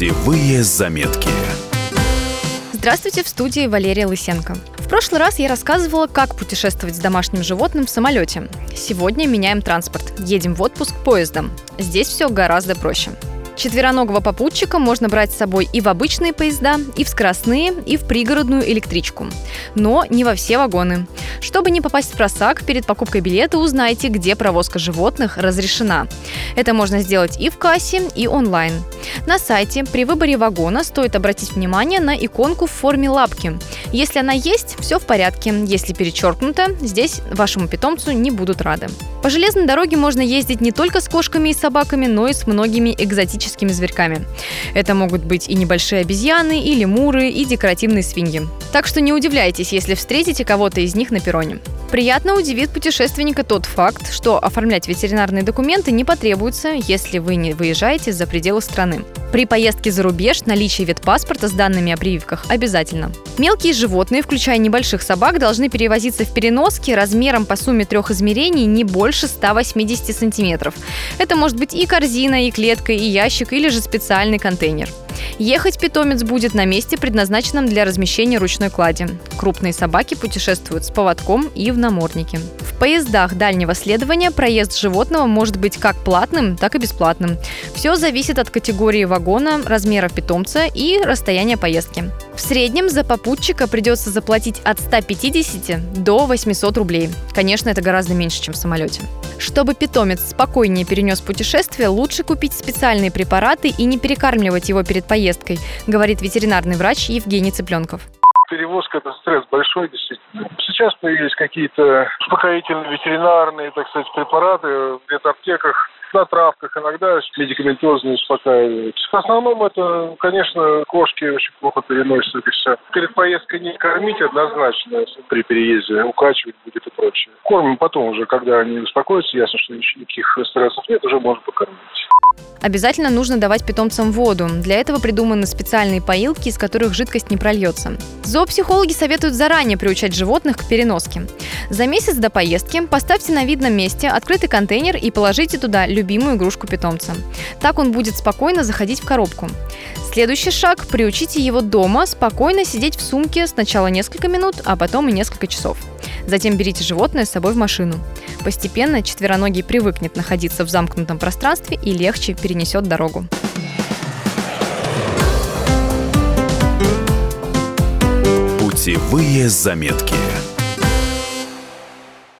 Путевые заметки. Здравствуйте, в студии Валерия Лысенко. В прошлый раз я рассказывала, как путешествовать с домашним животным в самолете. Сегодня меняем транспорт. Едем в отпуск поездом. Здесь все гораздо проще. Четвероногого попутчика можно брать с собой и в обычные поезда, и в скоростные, и в пригородную электричку. Но не во все вагоны. Чтобы не попасть в просак, перед покупкой билета узнайте, где провозка животных разрешена. Это можно сделать и в кассе, и онлайн. На сайте при выборе вагона стоит обратить внимание на иконку в форме лапки. Если она есть, все в порядке. Если перечеркнута, здесь вашему питомцу не будут рады. По железной дороге можно ездить не только с кошками и собаками, но и с многими экзотическими зверьками. Это могут быть и небольшие обезьяны, и лемуры, и декоративные свиньи. Так что не удивляйтесь, если встретите кого-то из них на перроне. Приятно удивит путешественника тот факт, что оформлять ветеринарные документы не потребуется, если вы не выезжаете за пределы страны. При поездке за рубеж наличие ветпаспорта с данными о прививках обязательно. Мелкие животные, включая небольших собак, должны перевозиться в переноске размером по сумме трех измерений не больше 180 сантиметров. Это может быть и корзина, и клетка, и ящик, или же специальный контейнер. Ехать питомец будет на месте, предназначенном для размещения ручной клади. Крупные собаки путешествуют с поводком и в наморднике. В поездах дальнего следования проезд животного может быть как платным, так и бесплатным. Все зависит от категории вагона, размера питомца и расстояния поездки. В среднем за попутчика придется заплатить от 150 до 800 рублей. Конечно, это гораздо меньше, чем в самолете. Чтобы питомец спокойнее перенес путешествие, лучше купить специальные препараты и не перекармливать его перед поездкой, говорит ветеринарный врач Евгений Цыпленков перевозка это стресс большой, действительно. Сейчас появились какие-то успокоительные ветеринарные, так сказать, препараты в ветаптеках на травках, иногда медикаментозно успокаивают. В основном это, конечно, кошки очень плохо переносят это все. Перед поездкой не кормить однозначно при переезде, укачивать будет и прочее. Кормим потом уже, когда они успокоятся, ясно, что никаких стрессов нет, уже можно покормить. Обязательно нужно давать питомцам воду. Для этого придуманы специальные поилки, из которых жидкость не прольется. Зоопсихологи советуют заранее приучать животных к переноске. За месяц до поездки поставьте на видном месте открытый контейнер и положите туда любимую игрушку питомца. Так он будет спокойно заходить в коробку. Следующий шаг – приучите его дома спокойно сидеть в сумке сначала несколько минут, а потом и несколько часов. Затем берите животное с собой в машину. Постепенно четвероногий привыкнет находиться в замкнутом пространстве и легче перенесет дорогу. Путевые заметки.